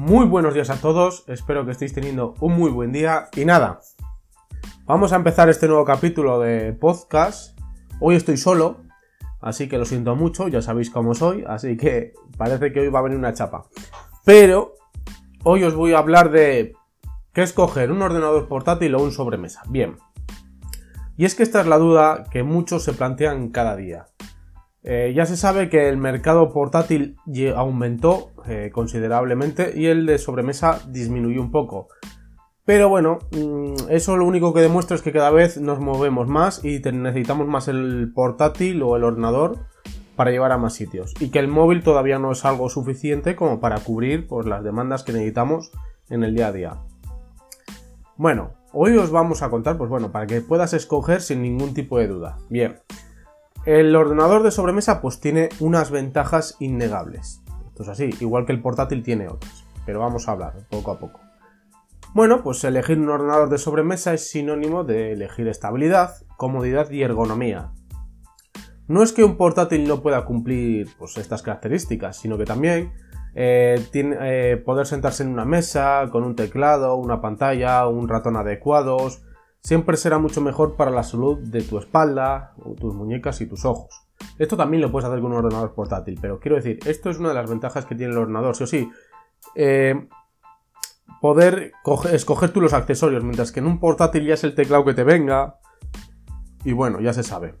Muy buenos días a todos, espero que estéis teniendo un muy buen día y nada, vamos a empezar este nuevo capítulo de podcast. Hoy estoy solo, así que lo siento mucho, ya sabéis cómo soy, así que parece que hoy va a venir una chapa. Pero hoy os voy a hablar de qué escoger, un ordenador portátil o un sobremesa. Bien, y es que esta es la duda que muchos se plantean cada día. Eh, ya se sabe que el mercado portátil aumentó eh, considerablemente y el de sobremesa disminuyó un poco. Pero bueno, mm, eso lo único que demuestra es que cada vez nos movemos más y necesitamos más el portátil o el ordenador para llevar a más sitios. Y que el móvil todavía no es algo suficiente como para cubrir pues, las demandas que necesitamos en el día a día. Bueno, hoy os vamos a contar, pues bueno, para que puedas escoger sin ningún tipo de duda. Bien, el ordenador de sobremesa pues tiene unas ventajas innegables. Esto es así, igual que el portátil tiene otras. Pero vamos a hablar poco a poco. Bueno, pues elegir un ordenador de sobremesa es sinónimo de elegir estabilidad, comodidad y ergonomía. No es que un portátil no pueda cumplir pues, estas características, sino que también eh, tiene, eh, poder sentarse en una mesa con un teclado, una pantalla, un ratón adecuados, siempre será mucho mejor para la salud de tu espalda, tus muñecas y tus ojos. Esto también lo puedes hacer con un ordenador portátil, pero quiero decir, esto es una de las ventajas que tiene el ordenador, sí o sí. Eh, poder escoger tú los accesorios, mientras que en un portátil ya es el teclado que te venga. Y bueno, ya se sabe.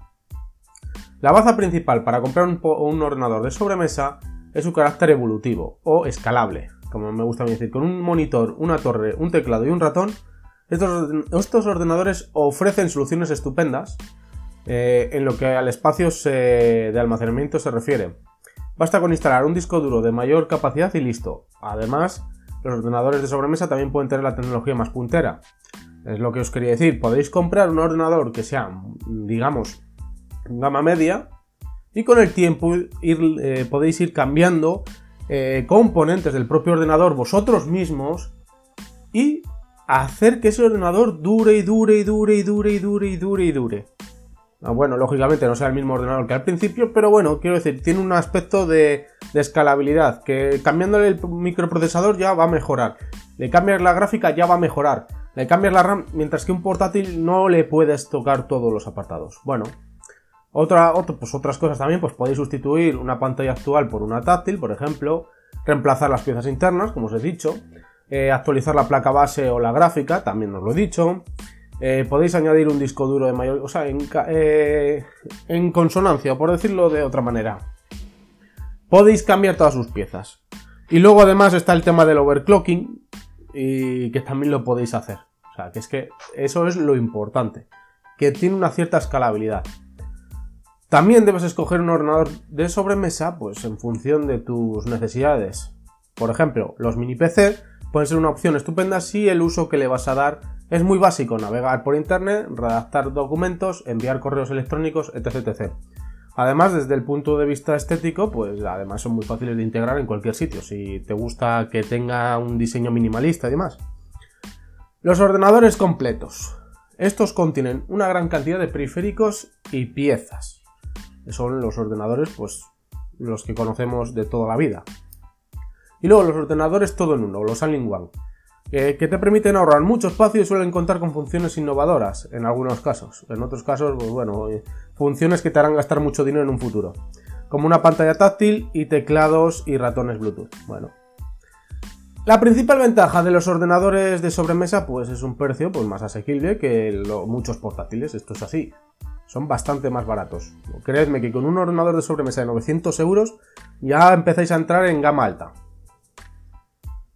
La baza principal para comprar un, un ordenador de sobremesa es su carácter evolutivo o escalable, como me gusta decir, con un monitor, una torre, un teclado y un ratón estos, ordenadores ofrecen soluciones estupendas eh, en lo que al espacio de almacenamiento se refiere. Basta con instalar un disco duro de mayor capacidad y listo. Además, los ordenadores de sobremesa también pueden tener la tecnología más puntera. Es lo que os quería decir. Podéis comprar un ordenador que sea, digamos, gama media y con el tiempo eh, podéis ir cambiando eh, componentes del propio ordenador vosotros mismos y hacer que ese ordenador dure y dure y dure y dure y dure y dure y dure. Ah, bueno, lógicamente no sea el mismo ordenador que al principio, pero bueno, quiero decir, tiene un aspecto de, escalabilidad, que cambiándole el microprocesador ya va a mejorar. Le cambias la gráfica ya va a mejorar. Le cambias la RAM, mientras que un portátil no le puedes tocar todos los apartados. Bueno, otra, pues otras cosas también, pues podéis sustituir una pantalla actual por una táctil, por ejemplo, reemplazar las piezas internas, como os he dicho, eh, actualizar la placa base o la gráfica, también os lo he dicho. Eh, podéis añadir un disco duro de mayor, o sea, en, eh, en consonancia, por decirlo de otra manera. Podéis cambiar todas sus piezas. Y luego además está el tema del overclocking, y que también lo podéis hacer. O sea, que es que eso es lo importante, que tiene una cierta escalabilidad. También debes escoger un ordenador de sobremesa, pues en función de tus necesidades. Por ejemplo, los mini PC puede ser una opción estupenda si el uso que le vas a dar es muy básico, navegar por internet, redactar documentos, enviar correos electrónicos, etc. Además, desde el punto de vista estético, pues además son muy fáciles de integrar en cualquier sitio, si te gusta que tenga un diseño minimalista y demás. Los ordenadores completos. Estos contienen una gran cantidad de periféricos y piezas. Son los ordenadores, pues, los que conocemos de toda la vida. Y luego los ordenadores todo en uno, los all-in-one, que te permiten ahorrar mucho espacio y suelen contar con funciones innovadoras en algunos casos. En otros casos, pues bueno, eh, funciones que te harán gastar mucho dinero en un futuro. Como una pantalla táctil y teclados y ratones Bluetooth. Bueno. La principal ventaja de los ordenadores de sobremesa pues es un precio pues, más asequible que muchos portátiles, esto es así. Son bastante más baratos. Creedme que con un ordenador de sobremesa de 900 euros ya empezáis a entrar en gama alta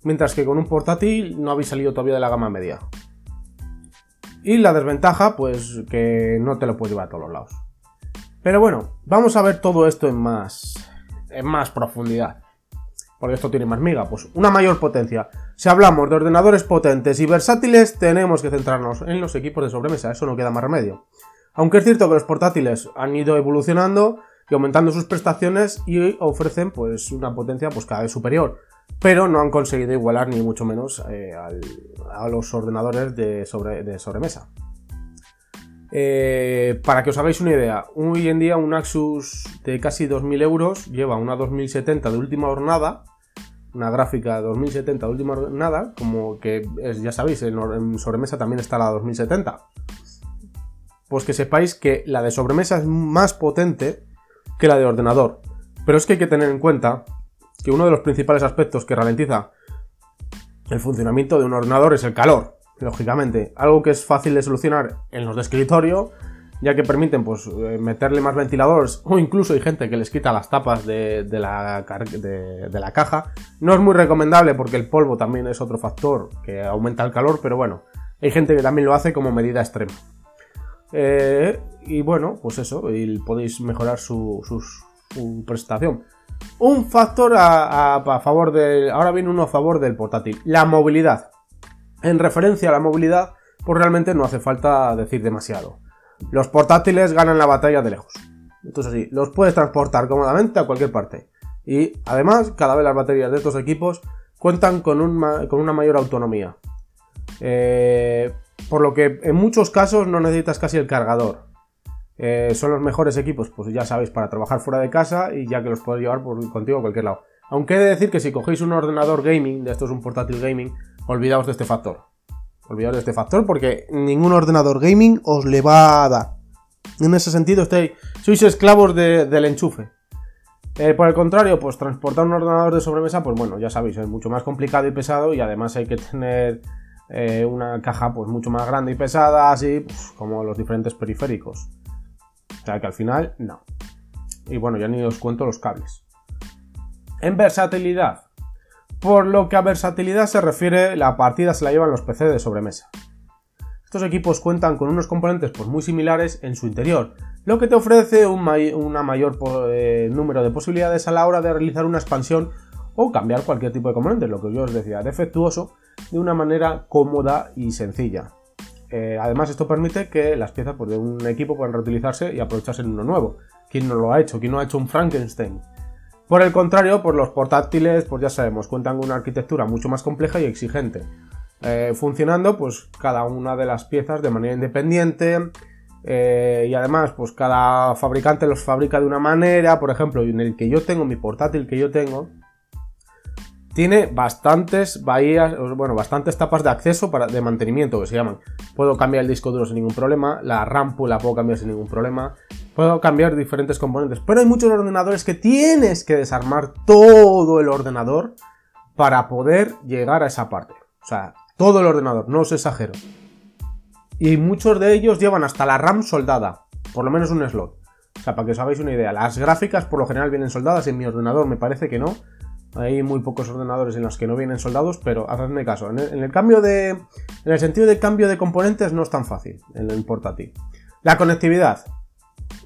mientras que con un portátil no habéis salido todavía de la gama media. Y la desventaja, pues que no te lo puedes llevar a todos los lados. Pero bueno, vamos a ver todo esto en más, en más profundidad. Porque esto tiene más miga, pues una mayor potencia. Si hablamos de ordenadores potentes y versátiles, tenemos que centrarnos en los equipos de sobremesa, eso no queda más remedio. Aunque es cierto que los portátiles han ido evolucionando y aumentando sus prestaciones y ofrecen pues una potencia pues cada vez superior pero no han conseguido igualar ni mucho menos eh, a los ordenadores de, sobremesa. Eh, para que os hagáis una idea, hoy en día un Asus de casi 2.000 euros lleva una 2070 de última jornada una gráfica 2070 última nada, como que ya sabéis, en, sobremesa también está la 2070. Pues que sepáis que la de sobremesa es más potente que la de ordenador. Pero es que hay que tener en cuenta que uno de los principales aspectos que ralentiza el funcionamiento de un ordenador es el calor, lógicamente. Algo que es fácil de solucionar en los de escritorio ya que permiten pues eh, meterle más ventiladores o incluso hay gente que les quita las tapas de, la, caja. No es muy recomendable porque el polvo también es otro factor que aumenta el calor, pero bueno, hay gente que también lo hace como medida extrema. Eh, y bueno, pues eso, y podéis mejorar su, prestación. Un factor a, favor del... Ahora viene uno a favor del portátil. La movilidad. En referencia a la movilidad, pues realmente no hace falta decir demasiado. Los portátiles ganan la batalla de lejos. Entonces sí, los puedes transportar cómodamente a cualquier parte. Y además, cada vez las baterías de estos equipos cuentan con, una mayor autonomía. Eh, por lo que en muchos casos no necesitas casi el cargador. Eh, son los mejores equipos, pues ya sabéis, para trabajar fuera de casa y ya que los puedes llevar contigo a cualquier lado. Aunque he de decir que si cogéis un ordenador gaming, de esto es un portátil gaming, olvidaos de este factor. Olvidaos de este factor porque ningún ordenador gaming os le va a dar. En ese sentido, estáis, sois esclavos del enchufe. Eh, por el contrario, pues transportar un ordenador de sobremesa, pues bueno, ya sabéis, es mucho más complicado y pesado y además hay que tener eh, una caja pues mucho más grande y pesada, así pues, como los diferentes periféricos. O sea que al final, no. Y bueno, ya ni os cuento los cables. En versatilidad, por lo que a versatilidad se refiere, la partida se la llevan los PC de sobremesa. Estos equipos cuentan con unos componentes pues, muy similares en su interior, lo que te ofrece un una mayor eh, número de posibilidades a la hora de realizar una expansión o cambiar cualquier tipo de componente, lo que yo os decía, defectuoso, de una manera cómoda y sencilla. Eh, además, esto permite que las piezas pues, de un equipo puedan reutilizarse y aprovecharse en uno nuevo. ¿Quién no lo ha hecho? ¿Quién no ha hecho un Frankenstein? Por el contrario, pues los portátiles, pues ya sabemos, cuentan con una arquitectura mucho más compleja y exigente, eh, funcionando pues cada una de las piezas de manera independiente eh, y además pues cada fabricante los fabrica de una manera, por ejemplo, en el que yo tengo, mi portátil que yo tengo, tiene bastantes bahías, bueno, bastantes tapas de acceso para, de mantenimiento que se llaman. Puedo cambiar el disco duro sin ningún problema, la RAM la puedo cambiar sin ningún problema, puedo cambiar diferentes componentes, pero hay muchos ordenadores que tienes que desarmar todo el ordenador para poder llegar a esa parte. O sea, todo el ordenador, no os exagero. Y muchos de ellos llevan hasta la RAM soldada, por lo menos un slot. O sea, para que os hagáis una idea, las gráficas por lo general vienen soldadas, en mi ordenador me parece que no, hay muy pocos ordenadores en los que no vienen soldados, pero hacedme caso. En el, cambio de. En el sentido de cambio de componentes no es tan fácil en el portátil. La conectividad.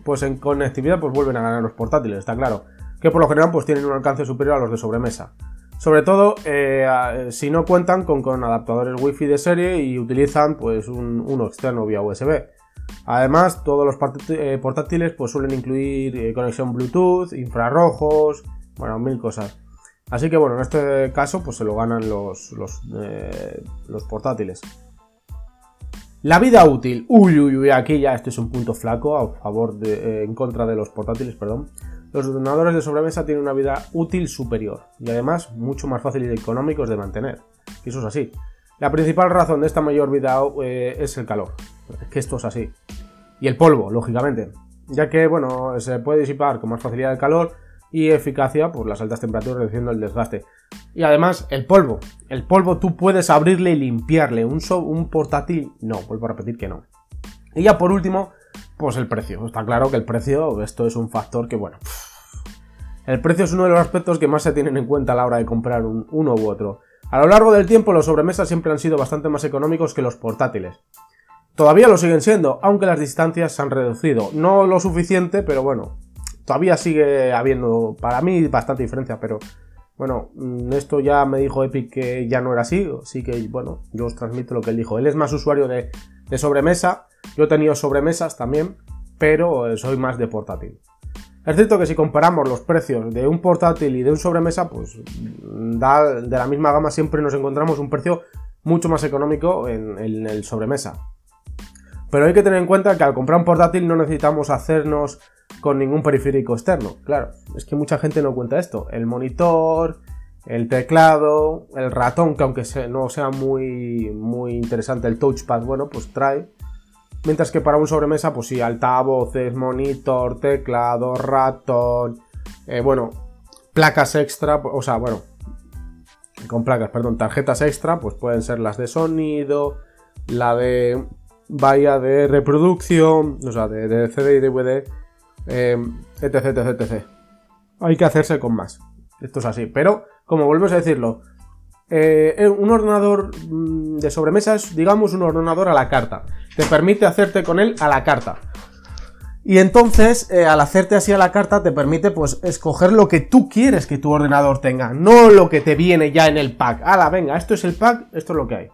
Pues en conectividad pues vuelven a ganar los portátiles, está claro. Que por lo general pues tienen un alcance superior a los de sobremesa. Sobre todo eh, si no cuentan con, adaptadores wifi de serie y utilizan pues un, uno externo vía USB. Además, todos los eh, portátiles pues suelen incluir eh, conexión Bluetooth, infrarrojos, bueno, mil cosas. Así que bueno, en este caso pues se lo ganan los, los, eh, portátiles. La vida útil. Uy, uy, uy, aquí ya este es un punto flaco a favor de, eh, en contra de los portátiles, perdón. Los ordenadores de sobremesa tienen una vida útil superior y además mucho más fácil y económicos de mantener. Eso es así. La principal razón de esta mayor vida eh, es el calor. Es que esto es así. Y el polvo, lógicamente. Ya que, bueno, se puede disipar con más facilidad el calor y eficacia por las altas temperaturas reduciendo el desgaste. Y además el polvo. El polvo tú puedes abrirle y limpiarle. Un, un portátil no, vuelvo a repetir que no. Y ya por último, pues el precio. Está claro que el precio, esto es un factor que bueno. El precio es uno de los aspectos que más se tienen en cuenta a la hora de comprar uno u otro. A lo largo del tiempo los sobremesas siempre han sido bastante más económicos que los portátiles. Todavía lo siguen siendo, aunque las distancias se han reducido. No lo suficiente, pero bueno, todavía sigue habiendo, para mí, bastante diferencia, pero bueno, mm, esto ya me dijo Epic que ya no era así, así que bueno, yo os transmito lo que él dijo. Él es más usuario de, sobremesa, yo he tenido sobremesas también, pero eh, soy más de portátil. Es cierto que si comparamos los precios de un portátil y de un sobremesa, pues mm, de la misma gama siempre nos encontramos un precio mucho más económico en, en el sobremesa. Pero hay que tener en cuenta que al comprar un portátil no necesitamos hacernos con ningún periférico externo. Claro, es que mucha gente no cuenta esto. El monitor, el teclado, el ratón, que aunque no sea muy, muy interesante el touchpad, bueno, pues trae. Mientras que para un sobremesa, pues sí, altavoces, monitor, teclado, ratón, eh, bueno, placas extra, o sea, bueno, con placas, perdón, tarjetas extra, pues pueden ser las de sonido, la de valla de reproducción, o sea, de, CD y DVD, etc, etc, etc. Hay que hacerse con más. Esto es así, pero como vuelves a decirlo, eh, un ordenador mm, de sobremesa es, digamos, un ordenador a la carta. Te permite hacerte con él a la carta. Y entonces, eh, al hacerte así a la carta, te permite, pues, escoger lo que tú quieres que tu ordenador tenga, no lo que te viene ya en el pack. ¡Hala, venga! Esto es el pack, esto es lo que hay.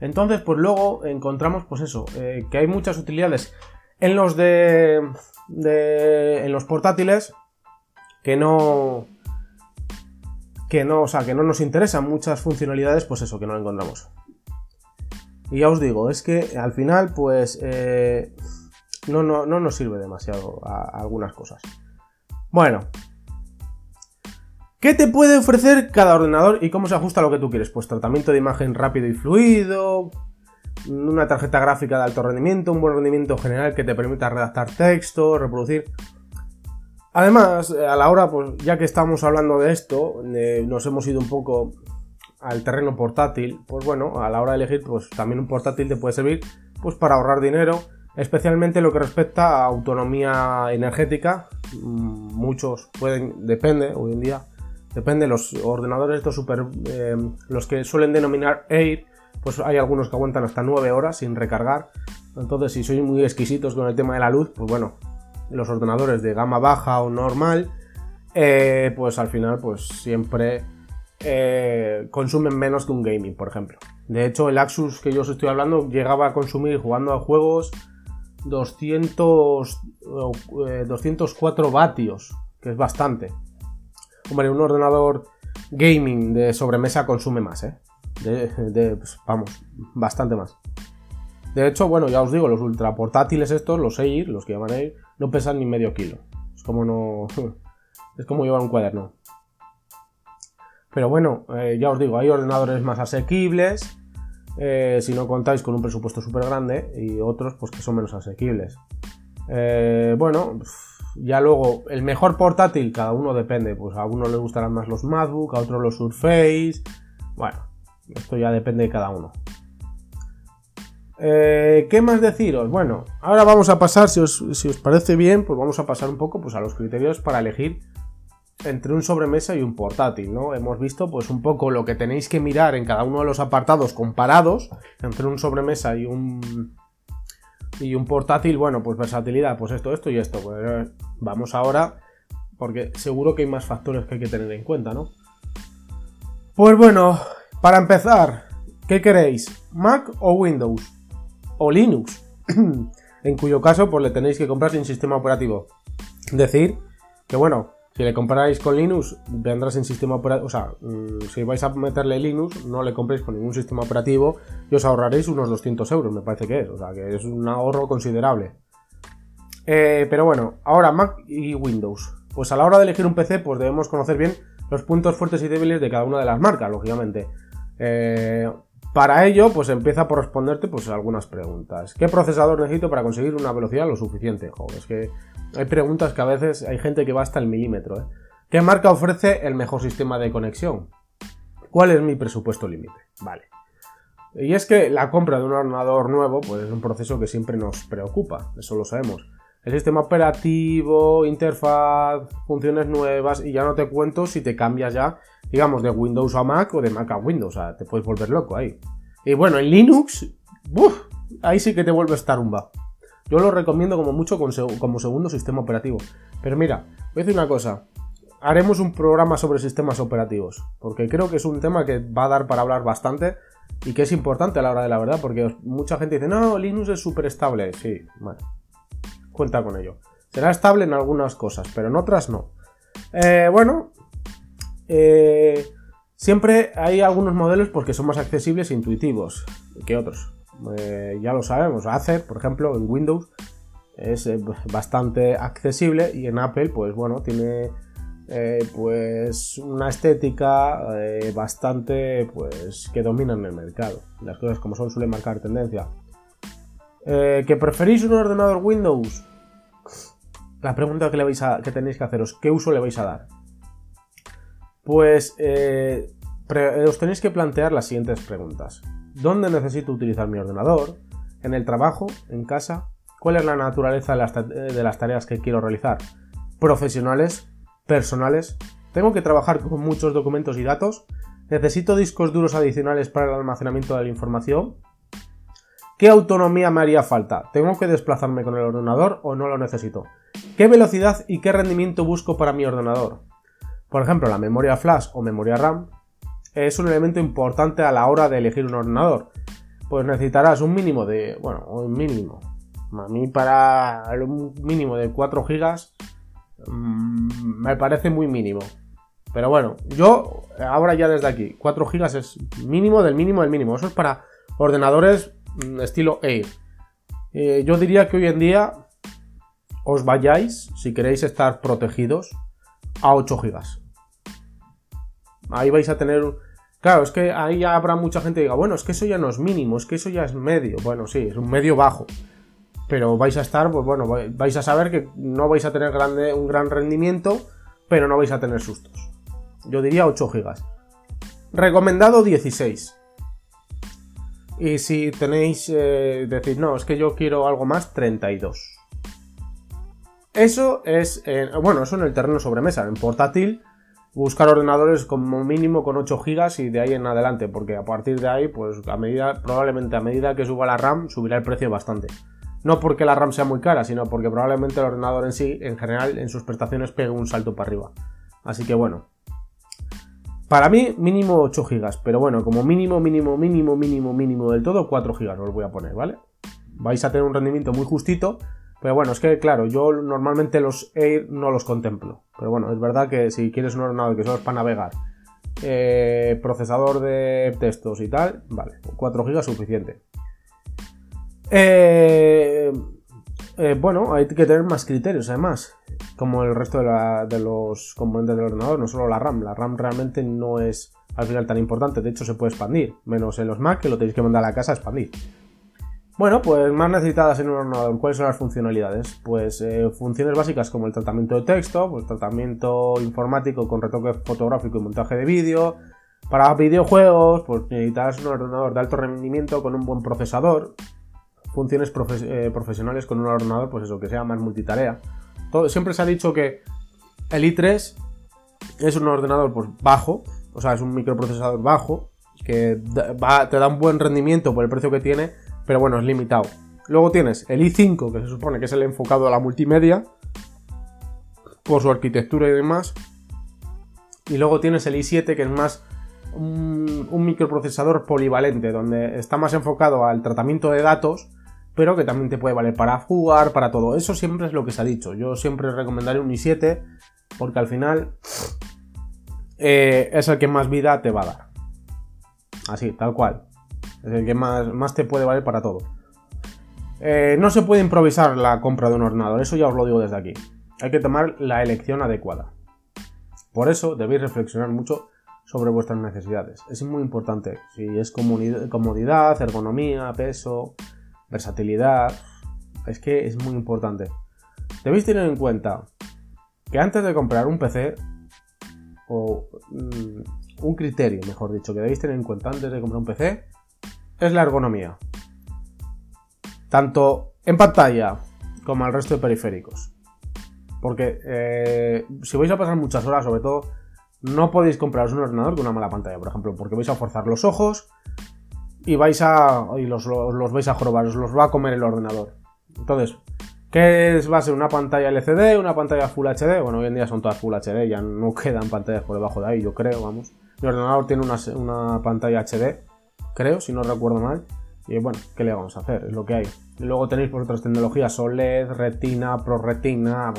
Entonces, pues luego encontramos, pues eso, eh, que hay muchas utilidades en los de, en los portátiles que no, que no, o sea, que no nos interesan muchas funcionalidades, pues eso, que no encontramos. Y ya os digo, es que al final, pues, eh, no, no, no, nos sirve demasiado a, algunas cosas. Bueno, ¿Qué te puede ofrecer cada ordenador y cómo se ajusta a lo que tú quieres? Pues tratamiento de imagen rápido y fluido, una tarjeta gráfica de alto rendimiento, un buen rendimiento general que te permita redactar texto, reproducir. Además, eh, a la hora, pues ya que estamos hablando de esto, nos hemos ido un poco al terreno portátil, pues bueno, a la hora de elegir, pues también un portátil te puede servir pues para ahorrar dinero, especialmente lo que respecta a autonomía energética. Mm, muchos pueden, depende hoy en día, depende, los ordenadores estos super, eh, los que suelen denominar Air, pues hay algunos que aguantan hasta 9 horas sin recargar. Entonces, si sois muy exquisitos con el tema de la luz, pues bueno, los ordenadores de gama baja o normal, eh, pues al final pues siempre eh, consumen menos que un gaming, por ejemplo. De hecho, el Axus que yo os estoy hablando llegaba a consumir jugando a juegos 200, 204 eh, vatios, que es bastante. Hombre, un ordenador gaming de sobremesa consume más, ¿eh? Pues, vamos, bastante más. De hecho, bueno, ya os digo, los ultra portátiles estos, los Air, los que llaman Air, no pesan ni medio kilo. Es como no. es como llevar un cuaderno. Pero bueno, eh, ya os digo, hay ordenadores más asequibles. Eh, si no contáis con un presupuesto súper grande. Y otros, pues que son menos asequibles. Eh, bueno, ya luego, el mejor portátil, cada uno depende. Pues a uno le gustarán más los MacBook, a otro los Surface. Bueno, esto ya depende de cada uno. Eh, ¿Qué más deciros? Bueno, ahora vamos a pasar, si os, parece bien, pues vamos a pasar un poco pues, a los criterios para elegir entre un sobremesa y un portátil, ¿no? Hemos visto pues un poco lo que tenéis que mirar en cada uno de los apartados comparados entre un sobremesa y un y un portátil, bueno, pues versatilidad, pues esto, esto y esto. Pues vamos ahora porque seguro que hay más factores que hay que tener en cuenta, ¿no? Pues bueno, para empezar, ¿qué queréis? ¿Mac o Windows? o Linux, en cuyo caso pues le tenéis que comprar sin sistema operativo. Decir que bueno, si le compráis con Linux vendrá sin sistema operativo, o sea, mm, si vais a meterle Linux no le compréis con ningún sistema operativo y os ahorraréis unos 200 euros, me parece que es, o sea, que es un ahorro considerable. Eh, pero bueno, ahora Mac y Windows. Pues a la hora de elegir un PC, pues debemos conocer bien los puntos fuertes y débiles de cada una de las marcas, lógicamente. Eh, para ello, pues empieza por responderte pues algunas preguntas. ¿Qué procesador necesito para conseguir una velocidad lo suficiente? Joder, es que hay preguntas que a veces hay gente que va hasta el milímetro. ¿eh? ¿Qué marca ofrece el mejor sistema de conexión? ¿Cuál es mi presupuesto límite? Vale. Y es que la compra de un ordenador nuevo pues es un proceso que siempre nos preocupa, eso lo sabemos. El sistema operativo, interfaz, funciones nuevas y ya no te cuento si te cambias ya digamos, de Windows a Mac o de Mac a Windows. O sea, te puedes volver loco ahí. Y bueno, en Linux, ahí sí que te vuelves tarumba. Yo lo recomiendo como mucho como segundo sistema operativo. Pero mira, voy a decir una cosa. Haremos un programa sobre sistemas operativos. Porque creo que es un tema que va a dar para hablar bastante. Y que es importante a la hora de la verdad. Porque mucha gente dice, no, Linux es súper estable. Sí, bueno. Cuenta con ello. Será estable en algunas cosas, pero en otras no. Eh, bueno, eh, siempre hay algunos modelos porque son más accesibles e intuitivos que otros. Eh, ya lo sabemos, Acer, por ejemplo, en Windows es eh, bastante accesible y en Apple, pues bueno, tiene pues una estética bastante pues que domina en el mercado. Las cosas como son suelen marcar tendencia. Eh, ¿Que preferís un ordenador Windows? La pregunta que, le que tenéis que haceros, ¿qué uso le vais a dar? Pues os tenéis que plantear las siguientes preguntas. ¿Dónde necesito utilizar mi ordenador? ¿En el trabajo? ¿En casa? ¿Cuál es la naturaleza de las tareas que quiero realizar? ¿Profesionales? personales, tengo que trabajar con muchos documentos y datos, necesito discos duros adicionales para el almacenamiento de la información, ¿Qué autonomía me haría falta? ¿Tengo que desplazarme con el ordenador o no lo necesito? ¿Qué velocidad y qué rendimiento busco para mi ordenador? Por ejemplo, la memoria flash o memoria RAM es un elemento importante a la hora de elegir un ordenador. Pues necesitarás un mínimo de, bueno, un mínimo. A mí para un mínimo de 4 GB Mm, me parece muy mínimo. Pero bueno, yo ahora ya desde aquí, 4 GB es mínimo del mínimo del mínimo. Eso es para ordenadores mm, estilo Air. Eh, yo diría que hoy en día os vayáis, si queréis estar protegidos, a 8 GB. Ahí vais a tener... Claro, es que ahí ya habrá mucha gente que diga, bueno, es que eso ya no es mínimo, es que eso ya es medio. Bueno, sí, es un medio bajo pero vais a estar, pues bueno, vais a saber que no vais a tener grande, un gran rendimiento, pero no vais a tener sustos. Yo diría 8 GB. Recomendado 16. Y si tenéis, eh, decir, no, es que yo quiero algo más, 32. Eso es, bueno, eso en el terreno sobremesa. En portátil, buscar ordenadores como mínimo con 8 GB y de ahí en adelante, porque a partir de ahí, pues a medida, probablemente a medida que suba la RAM, subirá el precio bastante. No porque la RAM sea muy cara, sino porque probablemente el ordenador en sí, en general, en sus prestaciones pegue un salto para arriba. Así que bueno. Para mí, mínimo 8 GB, pero bueno, como mínimo, mínimo, mínimo, mínimo, mínimo del todo, 4 GB os voy a poner, ¿vale? Vais a tener un rendimiento muy justito, pero bueno, es que claro, yo normalmente los Air no los contemplo. Pero bueno, es verdad que si quieres un ordenador que solo es para navegar, eh, procesador de textos y tal, vale, 4 GB suficiente. Eh, eh, bueno, hay que tener más criterios además, como el resto de, los componentes del ordenador, no solo la RAM. La RAM realmente no es al final tan importante, de hecho se puede expandir, menos en los Mac que lo tenéis que mandar a la casa a expandir. Bueno, pues más necesitadas en un ordenador, ¿cuáles son las funcionalidades? Pues eh, funciones básicas como el tratamiento de texto, pues tratamiento informático con retoque fotográfico y montaje de vídeo. Para videojuegos, pues necesitas un ordenador de alto rendimiento con un buen procesador, funciones eh, profesionales con un ordenador, pues eso, que sea más multitarea. Siempre se ha dicho que el i3 es un ordenador pues, bajo, o sea, es un microprocesador bajo, que te da un buen rendimiento por el precio que tiene, pero bueno, es limitado. Luego tienes el i5, que se supone que es el enfocado a la multimedia, por su arquitectura y demás. Y luego tienes el i7, que es más un, microprocesador polivalente, donde está más enfocado al tratamiento de datos pero que también te puede valer para jugar, para todo. Eso siempre es lo que se ha dicho. Yo siempre recomendaré un i7 porque al final eh, es el que más vida te va a dar. Así, tal cual. Es el que más, más te puede valer para todo. Eh, no se puede improvisar la compra de un ordenador, eso ya os lo digo desde aquí. Hay que tomar la elección adecuada. Por eso debéis reflexionar mucho sobre vuestras necesidades. Es muy importante. Si es comodidad, ergonomía, peso, versatilidad, es que es muy importante. Debéis tener en cuenta que antes de comprar un PC, o mm, un criterio, mejor dicho, que debéis tener en cuenta antes de comprar un PC, es la ergonomía. Tanto en pantalla como al resto de periféricos. Porque eh, si vais a pasar muchas horas, sobre todo, no podéis compraros un ordenador con una mala pantalla, por ejemplo, porque vais a forzar los ojos, y vais a. y los, vais a jorobar, os los va a comer el ordenador. Entonces, ¿qué es, va a ser? ¿Una pantalla LCD? ¿Una pantalla Full HD? Bueno, hoy en día son todas Full HD, ya no quedan pantallas por debajo de ahí, yo creo, vamos. Mi ordenador tiene una, pantalla HD, creo, si no recuerdo mal. Y bueno, ¿qué le vamos a hacer? Es lo que hay. Luego tenéis por otras tecnologías OLED, Retina, ProRetina,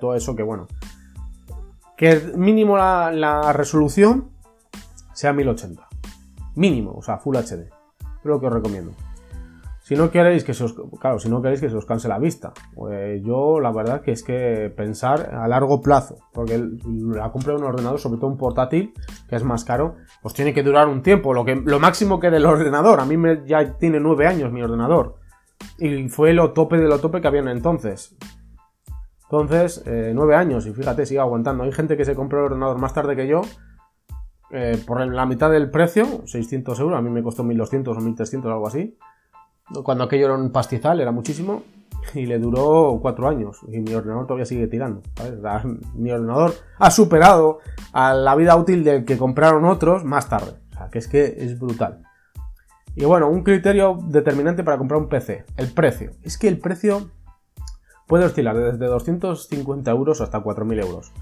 todo eso que bueno. Que mínimo la, la resolución sea 1080. Mínimo, o sea, Full HD lo que os recomiendo. Si no queréis que se os, claro, si no queréis que se os canse la vista, pues yo la verdad que es que pensar a largo plazo, porque la compra de un ordenador, sobre todo un portátil, que es más caro, pues tiene que durar un tiempo, lo, que, lo máximo que del ordenador, a mí me, ya tiene nueve años mi ordenador, y fue lo tope de lo tope que habían entonces. Entonces, eh, nueve años, y fíjate, sigue aguantando. Hay gente que se compró el ordenador más tarde que yo, eh, por la mitad del precio, 600 euros, a mí me costó 1200 o 1300 algo así cuando aquello era un pastizal, era muchísimo, y le duró cuatro años. Y mi ordenador todavía sigue tirando. Mi ordenador ha superado a la vida útil del que compraron otros más tarde. O sea, que es que es brutal. Y bueno, un criterio determinante para comprar un PC, el precio. Es que el precio puede oscilar desde 250 euros hasta 4.000 euros.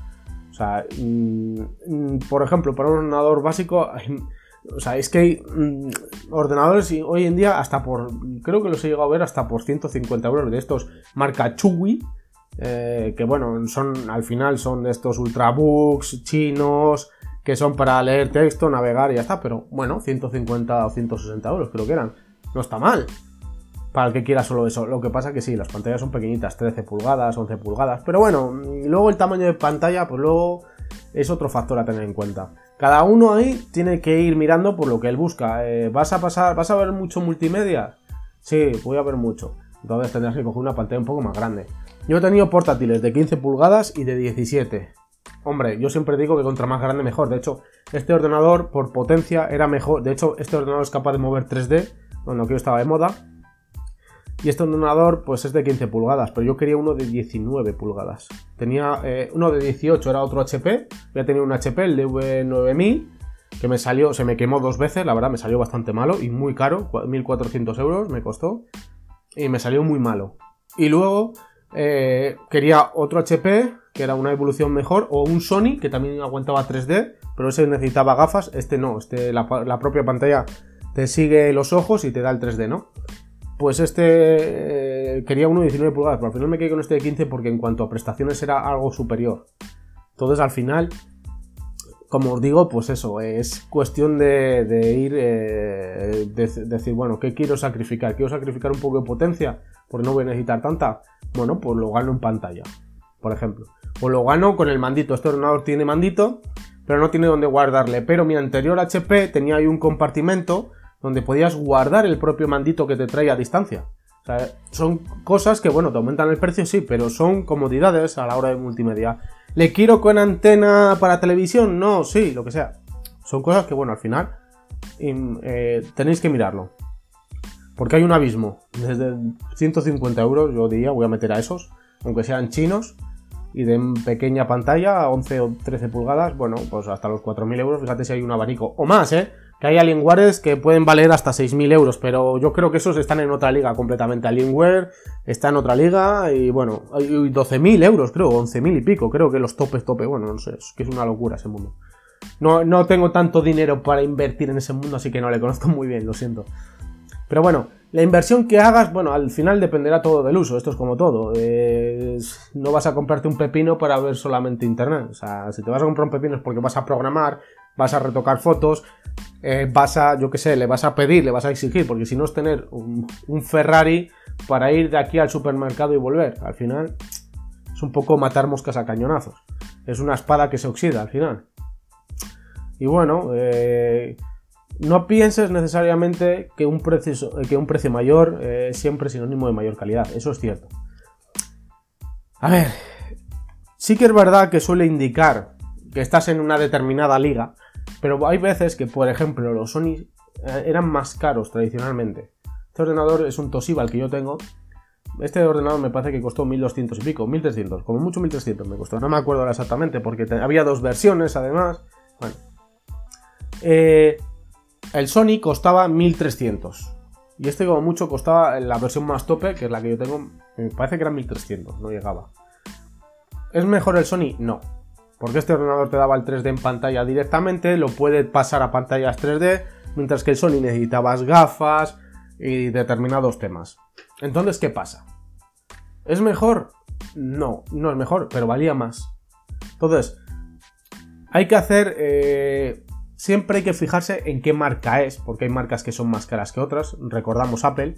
O sea, mm, mm, por ejemplo, para un ordenador básico o sea, es que hay mm, ordenadores hoy en día hasta por, creo que los he llegado a ver hasta por 150 euros de estos marca Chuwi, eh, que bueno, son al final son de estos ultrabooks chinos, que son para leer texto, navegar y ya está, pero bueno, 150 o 160 euros creo que eran. No está mal. Para el que quiera solo eso. Lo que pasa que sí, las pantallas son pequeñitas, 13 pulgadas, 11 pulgadas. Pero bueno, luego el tamaño de pantalla, pues luego es otro factor a tener en cuenta. Cada uno ahí tiene que ir mirando por lo que él busca. Eh, ¿Vas a pasar, vas a ver mucho multimedia? Sí, voy a ver mucho. Entonces tendrás que coger una pantalla un poco más grande. Yo he tenido portátiles de 15 pulgadas y de 17. Hombre, yo siempre digo que contra más grande mejor. De hecho, este ordenador por potencia era mejor. De hecho, este ordenador es capaz de mover 3D, cuando yo estaba de moda. Y este ordenador pues es de 15 pulgadas, pero yo quería uno de 19 pulgadas. Tenía eh, uno de 18, era otro HP. Voy a tener un HP, el DV9000, que me salió, se me quemó dos veces, la verdad me salió bastante malo y muy caro, 1400 euros me costó. Y me salió muy malo. Y luego eh, quería otro HP, que era una evolución mejor, o un Sony, que también aguantaba 3D, pero ese necesitaba gafas, este no, este la, la propia pantalla te sigue los ojos y te da el 3D, ¿no? Pues este eh, quería uno de 19 pulgadas, pero al final me quedé con este de 15 porque en cuanto a prestaciones era algo superior. Entonces al final, como os digo, pues eso, es cuestión de, ir, eh, decir, bueno, ¿qué quiero sacrificar? ¿Quiero sacrificar un poco de potencia? Porque no voy a necesitar tanta. Bueno, pues lo gano en pantalla, por ejemplo. O lo gano con el mandito. Este ordenador tiene mandito, pero no tiene donde guardarle. Pero mi anterior HP tenía ahí un compartimento donde podías guardar el propio mandito que te trae a distancia. O sea, son cosas que, bueno, te aumentan el precio, sí, pero son comodidades a la hora de multimedia. ¿Le quiero con antena para televisión? No, sí, lo que sea. Son cosas que, bueno, al final eh, tenéis que mirarlo. Porque hay un abismo. Desde 150 euros, yo diría, voy a meter a esos, aunque sean chinos, y de pequeña pantalla, 11 o 13 pulgadas, bueno, pues hasta los 4.000 euros, fíjate si hay un abanico, o más, ¿eh? Que hay Alienwares que pueden valer hasta 6.000 euros, pero yo creo que esos están en otra liga completamente. Alienware está en otra liga y bueno, hay 12.000 euros creo, 11.000 y pico, creo que los topes tope, bueno, no sé, es que es una locura ese mundo. No, no tengo tanto dinero para invertir en ese mundo, así que no le conozco muy bien, lo siento. Pero bueno, la inversión que hagas, bueno, al final dependerá todo del uso, esto es como todo. no vas a comprarte un pepino para ver solamente internet. O sea, si te vas a comprar un pepino es porque vas a programar, vas a retocar fotos, eh, vas a, yo qué sé, le vas a pedir, le vas a exigir, porque si no es tener un, Ferrari para ir de aquí al supermercado y volver. Al final es un poco matar moscas a cañonazos. Es una espada que se oxida al final. Y bueno, eh, no pienses necesariamente que un precio, que un precio mayor eh, es siempre sinónimo de mayor calidad. Eso es cierto. A ver, sí que es verdad que suele indicar que estás en una determinada liga, pero hay veces que, por ejemplo, los Sony eh, eran más caros tradicionalmente. Este ordenador es un Toshiba el que yo tengo. Este ordenador me parece que costó 1200 y pico, 1300, como mucho 1300 me costó. No me acuerdo exactamente porque había dos versiones además. Bueno. Eh, el Sony costaba 1300. Y este como mucho costaba la versión más tope, que es la que yo tengo, me parece que era 1300, no llegaba. ¿Es mejor el Sony? No. Porque este ordenador te daba el 3D en pantalla directamente, lo puede pasar a pantallas 3D, mientras que el Sony necesitabas gafas y determinados temas. Entonces, ¿qué pasa? ¿Es mejor? No, no es mejor, pero valía más. Entonces, hay que hacer... Eh, siempre hay que fijarse en qué marca es, porque hay marcas que son más caras que otras. Recordamos Apple.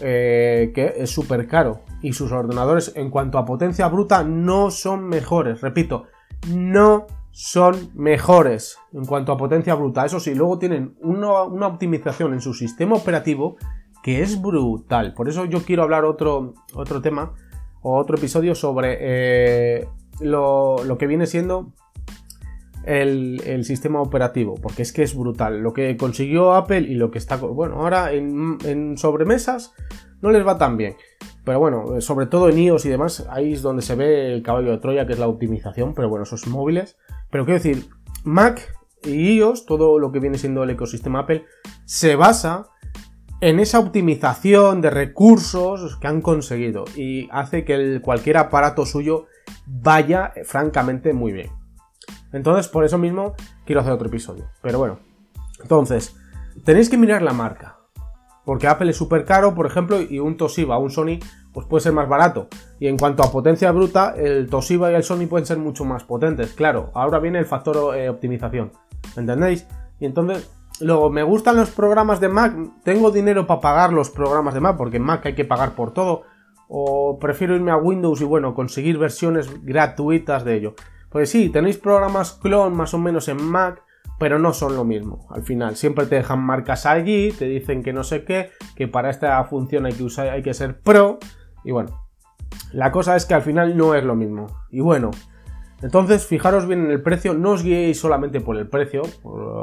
eh, que es súper caro. Y sus ordenadores en cuanto a potencia bruta no son mejores. Repito, no son mejores en cuanto a potencia bruta. Eso sí, luego tienen una, optimización en su sistema operativo que es brutal. Por eso yo quiero hablar otro, otro tema o otro episodio sobre eh, lo, que viene siendo el, sistema operativo, porque es que es brutal. Lo que consiguió Apple y lo que está... Bueno, ahora en, en sobremesas no les va tan bien. Pero bueno, sobre todo en iOS y demás, ahí es donde se ve el caballo de Troya, que es la optimización, pero bueno, esos móviles pero quiero decir, Mac y iOS, todo lo que viene siendo el ecosistema Apple, se basa en esa optimización de recursos que han conseguido y hace que cualquier aparato suyo vaya eh, francamente muy bien. Entonces, por eso mismo quiero hacer otro episodio. Pero bueno, entonces, tenéis que mirar la marca. Porque Apple es súper caro, por ejemplo, y un Toshiba, un Sony pues puede ser más barato. Y en cuanto a potencia bruta, el Toshiba y el Sony pueden ser mucho más potentes. Claro, ahora viene el factor eh, optimización. ¿Entendéis? Y entonces, luego, me gustan los programas de Mac. Tengo dinero para pagar los programas de Mac, porque en Mac hay que pagar por todo. O prefiero irme a Windows y bueno, conseguir versiones gratuitas de ello. Pues sí, tenéis programas clon más o menos en Mac, pero no son lo mismo. Al final, siempre te dejan marcas allí, te dicen que no sé qué, que para esta función hay que usar, hay que ser pro. Y bueno, la cosa es que al final no es lo mismo. Y bueno, entonces fijaros bien en el precio, no os guiéis solamente por el precio.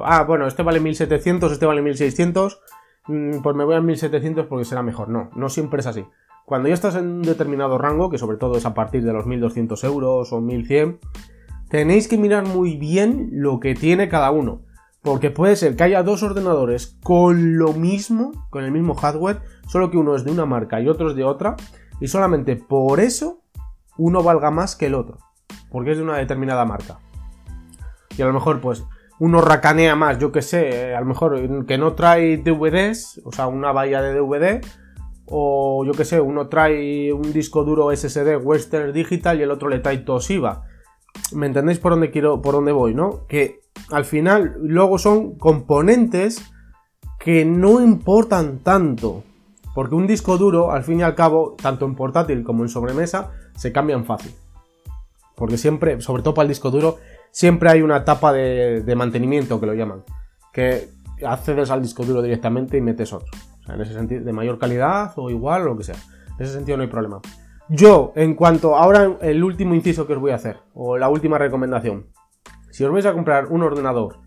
ah, bueno, este vale 1700, este vale 1600, mm, pues me voy a 1700 porque será mejor. No, no siempre es así. Cuando ya estás en un determinado rango, que sobre todo es a partir de los 1200 euros o 1100, tenéis que mirar muy bien lo que tiene cada uno. Porque puede ser que haya dos ordenadores con lo mismo, con el mismo hardware, solo que uno es de una marca y otro es de otra, y solamente por eso uno valga más que el otro, porque es de una determinada marca. Y a lo mejor, pues, uno racanea más, yo que sé, a lo mejor que no trae DVDs, o sea, una valla de DVD, o yo que sé, uno trae un disco duro SSD Western Digital y el otro le trae Toshiba. ¿Me entendéis por dónde quiero, por dónde voy, no? Que al final luego son componentes que no importan tanto. Porque un disco duro, al fin y al cabo, tanto en portátil como en sobremesa, se cambian fácil. Porque siempre, sobre todo para el disco duro, siempre hay una etapa de, mantenimiento que lo llaman. Que accedes al disco duro directamente y metes otro. O sea, en ese sentido, de mayor calidad o igual o lo que sea. En ese sentido no hay problema. Yo, en cuanto, ahora el último inciso que os voy a hacer, o la última recomendación. Si os vais a comprar un ordenador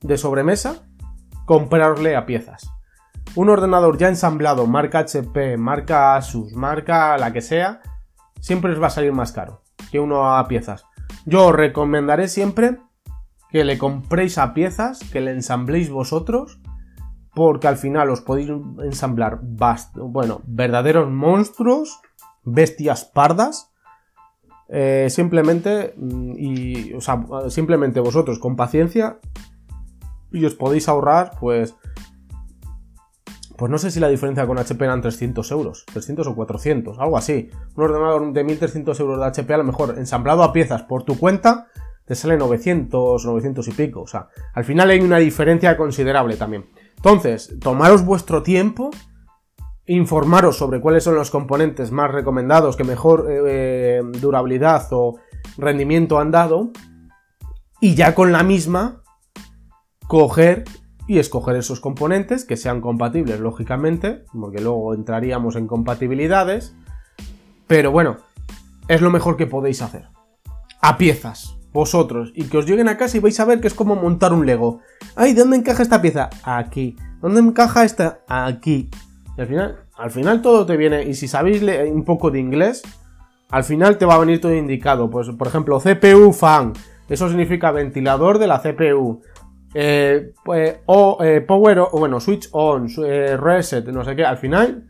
de sobremesa, comprarosle a piezas un ordenador ya ensamblado, marca HP, marca Asus, marca la que sea, siempre os va a salir más caro que uno a piezas. Yo os recomendaré siempre que le compréis a piezas, que le ensambléis vosotros, porque al final os podéis ensamblar bueno, verdaderos monstruos, bestias pardas, eh, simplemente mm, y, simplemente vosotros con paciencia y os podéis ahorrar, pues, pues no sé si la diferencia con HP eran 300 euros, 300 o 400, algo así. Un ordenador de 1300 euros de HP, a lo mejor ensamblado a piezas por tu cuenta, te sale 900, 900 y pico. O sea, al final hay una diferencia considerable también. Entonces, tomaros vuestro tiempo, informaros sobre cuáles son los componentes más recomendados, que mejor eh, eh, durabilidad o rendimiento han dado, y ya con la misma, coger y escoger esos componentes que sean compatibles, lógicamente, porque luego entraríamos en compatibilidades. Pero bueno, es lo mejor que podéis hacer. A piezas, vosotros, y que os lleguen a casa y vais a ver que es como montar un Lego. Ay, ¿dónde encaja esta pieza? Aquí. ¿Dónde encaja esta? Aquí. Y al final, al final todo te viene, y si sabéis un poco de inglés, al final te va a venir todo indicado. Pues, por ejemplo, CPU fan. Eso significa ventilador de la CPU. Eh, pues, o eh, power, o bueno, switch on, eh, reset, no sé qué, al final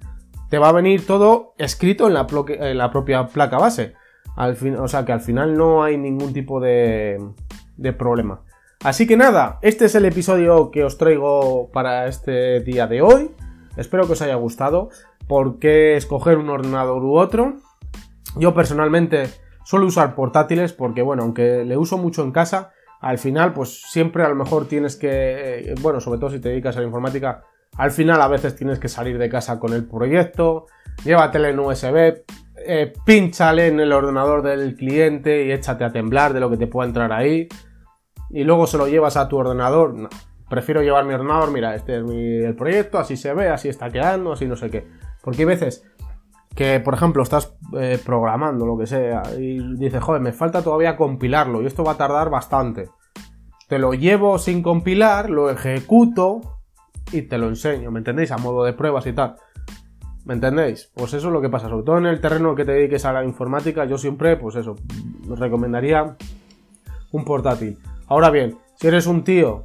te va a venir todo escrito en la, en la propia placa base. Al fin, o sea que al final no hay ningún tipo de, problema. Así que nada, este es el episodio que os traigo para este día de hoy. Espero que os haya gustado. ¿Por qué escoger un ordenador u otro? Yo personalmente suelo usar portátiles porque, bueno, aunque le uso mucho en casa, al final, pues siempre a lo mejor tienes que, eh, bueno, sobre todo si te dedicas a la informática, Al final a veces tienes que salir de casa con el proyecto, llévatele en USB, eh, pínchale en el ordenador del cliente y échate a temblar de lo que te pueda entrar ahí. Y luego se lo llevas a tu ordenador. Prefiero llevar mi ordenador, mira, este es el proyecto, así se ve, así está quedando, así no sé qué. Porque hay veces que, por ejemplo, estás eh, programando lo que sea y dices, joder, me falta todavía compilarlo y esto va a tardar bastante. Te lo llevo sin compilar, lo ejecuto y te lo enseño, ¿me entendéis? A modo de pruebas y tal. ¿Me entendéis? Pues eso es lo que pasa, sobre todo en el terreno que te dediques a la informática, yo siempre, pues eso, os recomendaría un portátil. Ahora bien, si eres un tío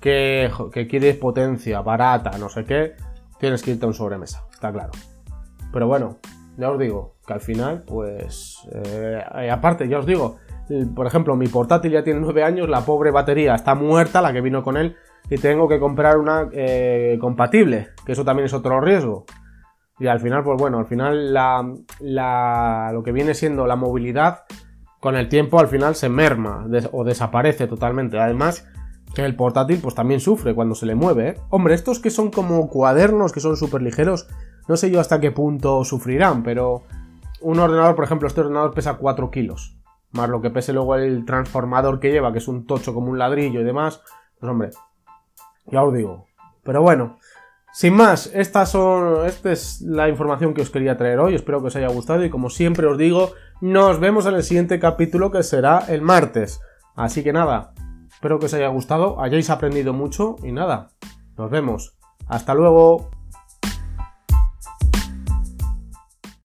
que, que quieres potencia, barata, no sé qué, tienes que irte a un sobremesa, está claro. Pero bueno, ya os digo que al final, pues, eh, aparte, ya os digo, por ejemplo, mi portátil ya tiene 9 años, la pobre batería está muerta, la que vino con él, y tengo que comprar una eh, compatible, que eso también es otro riesgo. Y al final, pues bueno, al final la, lo que viene siendo la movilidad, con el tiempo al final se merma o desaparece totalmente. Además, que el portátil pues también sufre cuando se le mueve. ¿eh? Hombre, estos que son como cuadernos, que son súper ligeros, no sé yo hasta qué punto sufrirán, pero un ordenador, por ejemplo, este ordenador pesa 4 kilos. Más lo que pese luego el transformador que lleva, que es un tocho como un ladrillo y demás. Pues hombre, ya os digo. Pero bueno, sin más, estas son, esta es la información que os quería traer hoy. Espero que os haya gustado y como siempre os digo, nos vemos en el siguiente capítulo que será el martes. Así que nada, espero que os haya gustado, hayáis aprendido mucho y nada, nos vemos. Hasta luego.